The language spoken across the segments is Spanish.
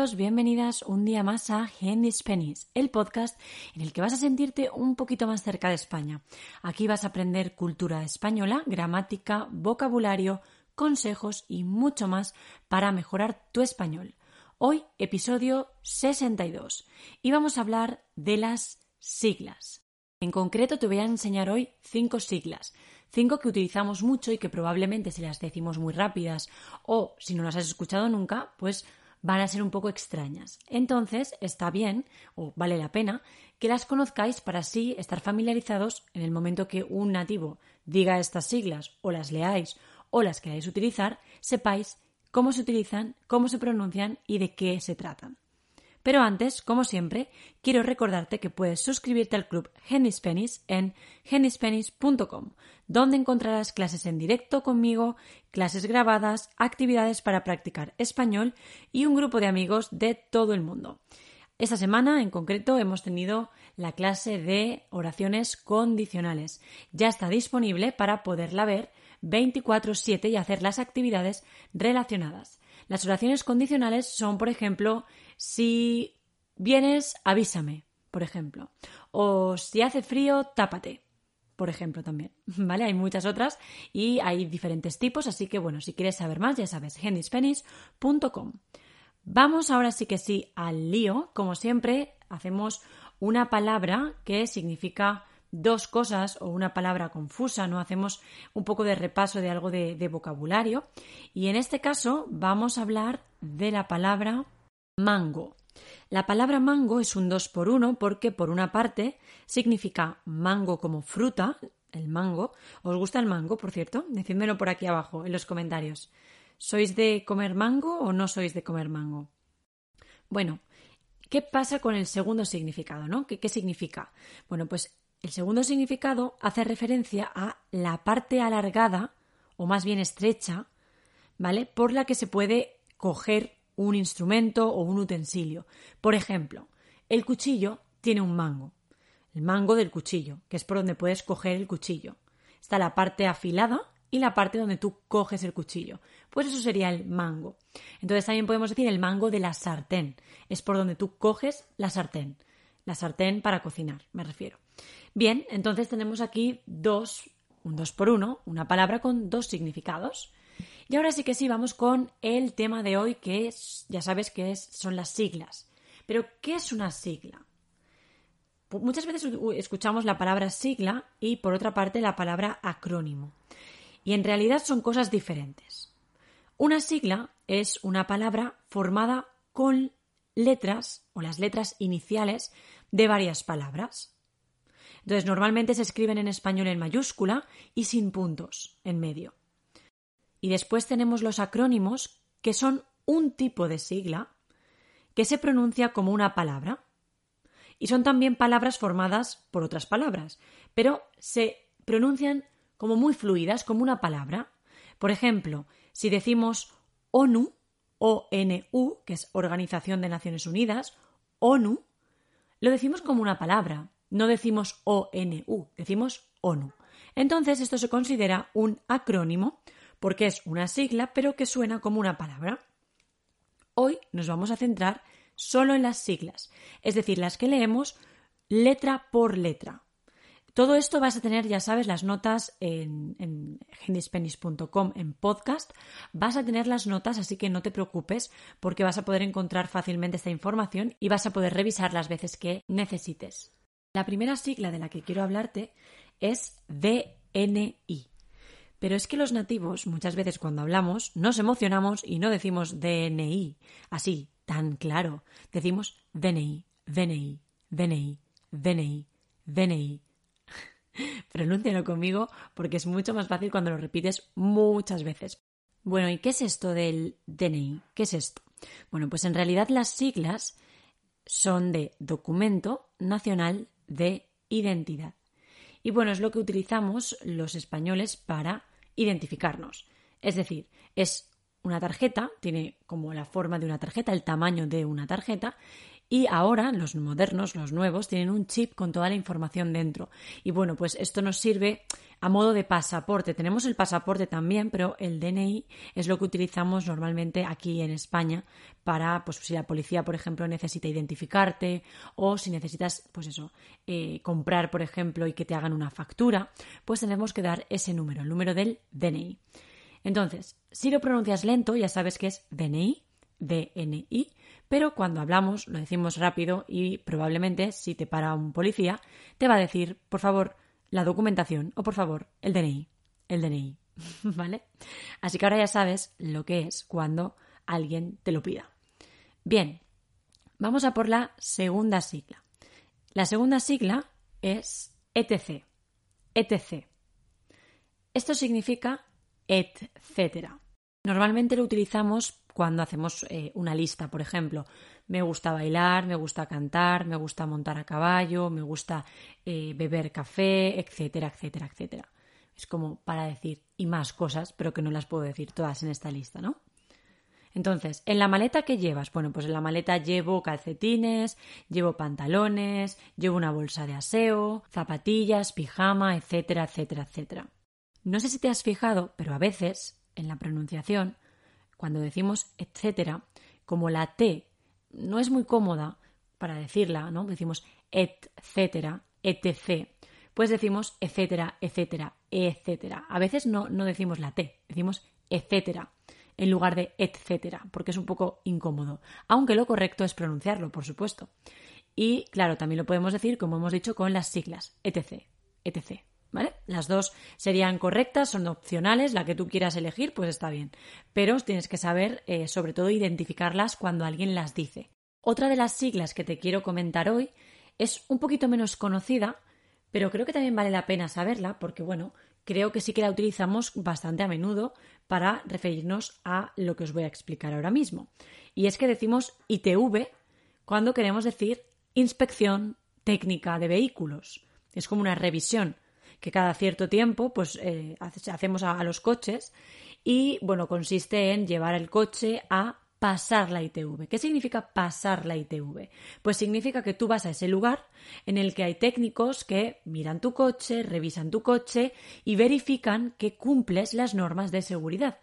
Bienvenidas un día más a Handy Spanish, el podcast en el que vas a sentirte un poquito más cerca de España. Aquí vas a aprender cultura española, gramática, vocabulario, consejos y mucho más para mejorar tu español. Hoy, episodio 62, y vamos a hablar de las siglas. En concreto, te voy a enseñar hoy cinco siglas. Cinco que utilizamos mucho y que probablemente si las decimos muy rápidas o si no las has escuchado nunca, pues van a ser un poco extrañas. Entonces, está bien o vale la pena que las conozcáis para así estar familiarizados en el momento que un nativo diga estas siglas o las leáis o las queráis utilizar, sepáis cómo se utilizan, cómo se pronuncian y de qué se tratan. Pero antes, como siempre, quiero recordarte que puedes suscribirte al club Spanish en genispanish.com, donde encontrarás clases en directo conmigo, clases grabadas, actividades para practicar español y un grupo de amigos de todo el mundo. Esta semana, en concreto, hemos tenido la clase de oraciones condicionales. Ya está disponible para poderla ver 24/7 y hacer las actividades relacionadas. Las oraciones condicionales son, por ejemplo, si vienes, avísame, por ejemplo. O si hace frío, tápate, por ejemplo, también. ¿Vale? Hay muchas otras y hay diferentes tipos, así que bueno, si quieres saber más, ya sabes, handyspanish.com. Vamos ahora sí que sí al lío. Como siempre, hacemos una palabra que significa dos cosas o una palabra confusa, ¿no? Hacemos un poco de repaso de algo de, vocabulario. Y en este caso vamos a hablar de la palabra mango. La palabra mango es un dos por uno porque por una parte significa mango como fruta, el mango. ¿Os gusta el mango, por cierto? Decídmelo por aquí abajo en los comentarios. ¿Sois de comer mango o no sois de comer mango? Bueno, ¿qué pasa con el segundo significado, no? ¿Qué, qué significa? Bueno, pues el segundo significado hace referencia a la parte alargada, o más bien estrecha, ¿vale? Por la que se puede coger un instrumento o un utensilio. Por ejemplo, el cuchillo tiene un mango, el mango del cuchillo, que es por donde puedes coger el cuchillo. Está la parte afilada y la parte donde tú coges el cuchillo. Pues eso sería el mango. Entonces también podemos decir el mango de la sartén. Es por donde tú coges la sartén. La sartén para cocinar, me refiero. Bien, entonces tenemos aquí dos, un dos por uno, una palabra con dos significados. Y ahora sí que sí, vamos con el tema de hoy, que es, ya sabes que es, son las siglas. Pero, ¿qué es una sigla? Muchas veces escuchamos la palabra sigla y, por otra parte, la palabra acrónimo. Y en realidad son cosas diferentes. Una sigla es una palabra formada con letras o las letras iniciales de varias palabras. Entonces, normalmente se escriben en español en mayúscula y sin puntos en medio. Y después tenemos los acrónimos, que son un tipo de sigla que se pronuncia como una palabra. Y son también palabras formadas por otras palabras, pero se pronuncian como muy fluidas, como una palabra. Por ejemplo, si decimos ONU, ONU, que es Organización de Naciones Unidas, ONU, lo decimos como una palabra, no decimos ONU, decimos ONU. Entonces esto se considera un acrónimo porque es una sigla pero que suena como una palabra. Hoy nos vamos a centrar solo en las siglas, es decir, las que leemos letra por letra. Todo esto vas a tener, ya sabes, las notas en, en en podcast. Vas a tener las notas, así que no te preocupes porque vas a poder encontrar fácilmente esta información y vas a poder revisar las veces que necesites. La primera sigla de la que quiero hablarte es DNI. Pero es que los nativos muchas veces cuando hablamos nos emocionamos y no decimos DNI, así, tan claro. Decimos DNI, DNI, DNI, DNI, DNI. Pronúncialo conmigo porque es mucho más fácil cuando lo repites muchas veces. Bueno, ¿y qué es esto del DNI? ¿Qué es esto? Bueno, pues en realidad las siglas son de Documento Nacional de identidad. Y bueno, es lo que utilizamos los españoles para identificarnos. Es decir, es una tarjeta, tiene como la forma de una tarjeta, el tamaño de una tarjeta, Y ahora los modernos, los nuevos, tienen un chip con toda la información dentro. Y bueno, pues esto nos sirve a modo de pasaporte. Tenemos el pasaporte también, pero el DNI es lo que utilizamos normalmente aquí en España para, pues si la policía, por ejemplo, necesita identificarte o si necesitas, pues eso, eh, comprar, por ejemplo, y que te hagan una factura, pues tenemos que dar ese número, el número del DNI. Entonces, si lo pronuncias lento, ya sabes que es DNI, DNI, pero cuando hablamos lo decimos rápido y probablemente si te para un policía te va a decir, por favor, la documentación o por favor, el DNI, el DNI, ¿vale? Así que ahora ya sabes lo que es cuando alguien te lo pida. Bien, vamos a por la segunda sigla. La segunda sigla es ETC. ETC. Esto significa etcétera. Normalmente lo utilizamos cuando hacemos eh, una lista, por ejemplo. Me gusta bailar, me gusta cantar, me gusta montar a caballo, me gusta eh, beber café, etcétera, etcétera, etcétera. Es como para decir y más cosas, pero que no las puedo decir todas en esta lista, ¿no? Entonces, ¿en la maleta qué llevas? Bueno, pues en la maleta llevo calcetines, llevo pantalones, llevo una bolsa de aseo, zapatillas, pijama, etcétera, etcétera, etcétera. No sé si te has fijado, pero a veces, en la pronunciación, cuando decimos etcétera, como la T no es muy cómoda para decirla, ¿no? Decimos etcétera, etc. Pues decimos etcétera, etcétera, etcétera. A veces no, no decimos la T, decimos etcétera en lugar de etcétera, porque es un poco incómodo. Aunque lo correcto es pronunciarlo, por supuesto. Y claro, también lo podemos decir, como hemos dicho, con las siglas etc, etc. ¿Vale? Las dos serían correctas, son opcionales, la que tú quieras elegir, pues está bien. Pero tienes que saber, eh, sobre todo, identificarlas cuando alguien las dice. Otra de las siglas que te quiero comentar hoy es un poquito menos conocida, pero creo que también vale la pena saberla porque, bueno, creo que sí que la utilizamos bastante a menudo para referirnos a lo que os voy a explicar ahora mismo. Y es que decimos ITV cuando queremos decir inspección técnica de vehículos. Es como una revisión que cada cierto tiempo pues eh, hacemos a, los coches y bueno, consiste en llevar el coche a pasar la ITV. ¿Qué significa pasar la ITV? Pues significa que tú vas a ese lugar en el que hay técnicos que miran tu coche, revisan tu coche y verifican que cumples las normas de seguridad.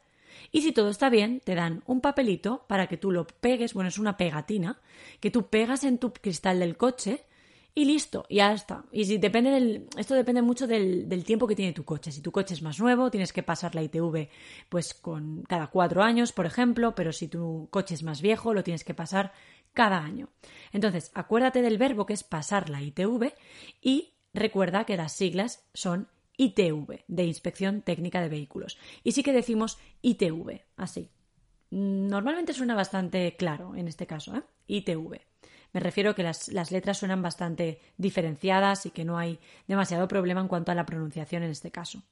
Y si todo está bien, te dan un papelito para que tú lo pegues, bueno, es una pegatina, que tú pegas en tu cristal del coche y listo, ya está. Y depende del, esto depende mucho del, del, tiempo que tiene tu coche. Si tu coche es más nuevo, tienes que pasar la ITV pues con cada cuatro años, por ejemplo, pero si tu coche es más viejo, lo tienes que pasar cada año. Entonces, acuérdate del verbo que es pasar la ITV y recuerda que las siglas son ITV, de Inspección Técnica de Vehículos. Y sí que decimos ITV, así. Normalmente suena bastante claro en este caso, ¿eh? ITV. Me refiero que las, letras suenan bastante diferenciadas y que no hay demasiado problema en cuanto a la pronunciación en este caso.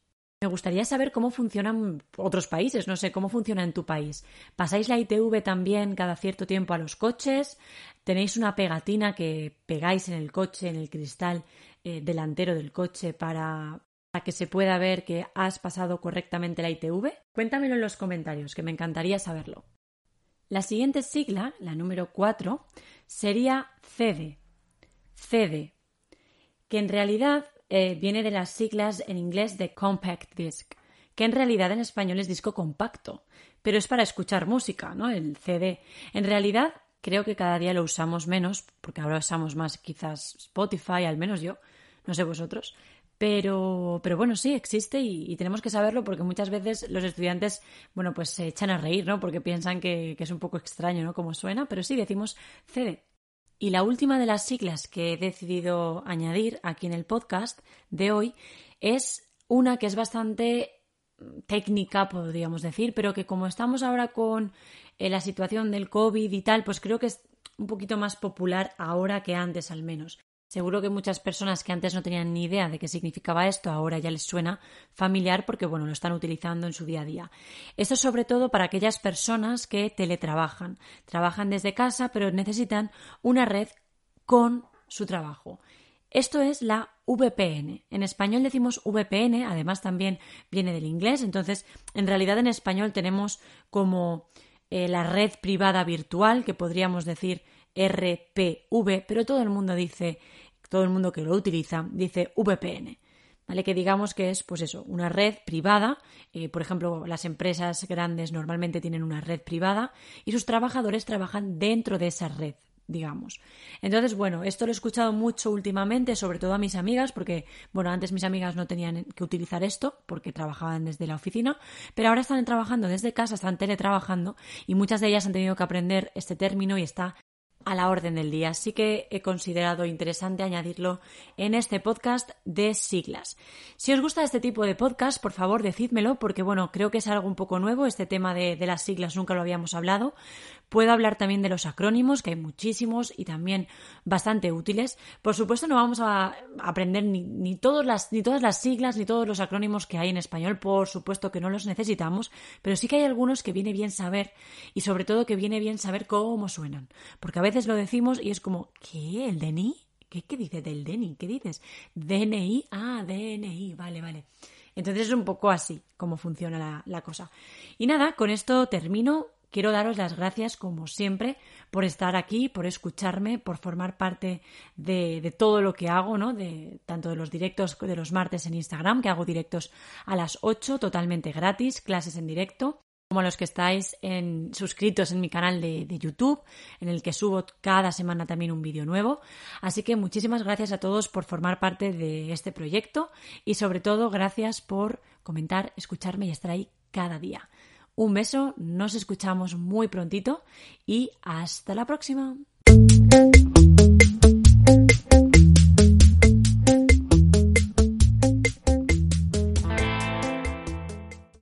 Me gustaría saber cómo funcionan otros países, no sé, cómo funciona en tu país. ¿Pasáis la ITV también cada cierto tiempo a los coches? ¿Tenéis una pegatina que pegáis en el coche, en el cristal eh, delantero del coche para, para que se pueda ver que has pasado correctamente la ITV? Cuéntamelo en los comentarios, que me encantaría saberlo. La siguiente sigla, la número 4, sería CEDE. CEDE, que en realidad eh, viene de las siglas en inglés de Compact Disc, que en realidad en español es disco compacto, pero es para escuchar música, ¿no? El CD. En realidad creo que cada día lo usamos menos, porque ahora usamos más quizás Spotify, al menos yo, no sé vosotros, pero, pero bueno, sí, existe y, tenemos que saberlo porque muchas veces los estudiantes, bueno, pues se echan a reír, ¿no? Porque piensan que, es un poco extraño, ¿no? Como suena, pero sí decimos CD. Y la última de las siglas que he decidido añadir aquí en el podcast de hoy es una que es bastante técnica, podríamos decir, pero que como estamos ahora con eh, la situación del COVID y tal, pues creo que es un poquito más popular ahora que antes al menos. Seguro que muchas personas que antes no tenían ni idea de qué significaba esto, ahora ya les suena familiar porque bueno, lo están utilizando en su día a día. Esto sobre todo para aquellas personas que teletrabajan, trabajan desde casa pero necesitan una red con su trabajo. Esto es la VPN. En español decimos VPN, además también viene del inglés, entonces en realidad en español tenemos como eh, la red privada virtual, que podríamos decir RPV, pero todo el mundo dice, todo el mundo que lo utiliza, dice VPN. ¿Vale? Que digamos que es, pues eso, una red privada. Eh, por ejemplo, las empresas grandes normalmente tienen una red privada y sus trabajadores trabajan dentro de esa red digamos. Entonces, bueno, esto lo he escuchado mucho últimamente, sobre todo a mis amigas, porque, bueno, antes mis amigas no tenían que utilizar esto porque trabajaban desde la oficina, pero ahora están trabajando desde casa, están teletrabajando y muchas de ellas han tenido que aprender este término y está a la orden del día. Así que he considerado interesante añadirlo en este podcast de siglas. Si os gusta este tipo de podcast, por favor decídmelo, porque bueno, creo que es algo un poco nuevo. Este tema de, de las siglas nunca lo habíamos hablado. Puedo hablar también de los acrónimos, que hay muchísimos y también bastante útiles. Por supuesto, no vamos a aprender ni, todas las, ni todas las siglas ni todos los acrónimos que hay en español. Por supuesto que no los necesitamos, pero sí que hay algunos que viene bien saber y sobre todo que viene bien saber cómo suenan. Porque a veces lo decimos y es como, ¿qué? ¿El DNI? ¿Qué, qué dice del DNI? ¿Qué dices? DNI, ah, DNI, vale, vale. Entonces es un poco así como funciona la, cosa. Y nada, con esto termino. Quiero daros las gracias, como siempre, por estar aquí, por escucharme, por formar parte de, todo lo que hago, ¿no? De, tanto de los directos de los martes en Instagram, que hago directos a las 8, totalmente gratis, clases en directo, como a los que estáis en, suscritos en mi canal de, de, YouTube, en el que subo cada semana también un vídeo nuevo. Así que muchísimas gracias a todos por formar parte de este proyecto y sobre todo gracias por comentar, escucharme y estar ahí cada día. Un beso, nos escuchamos muy prontito y hasta la próxima.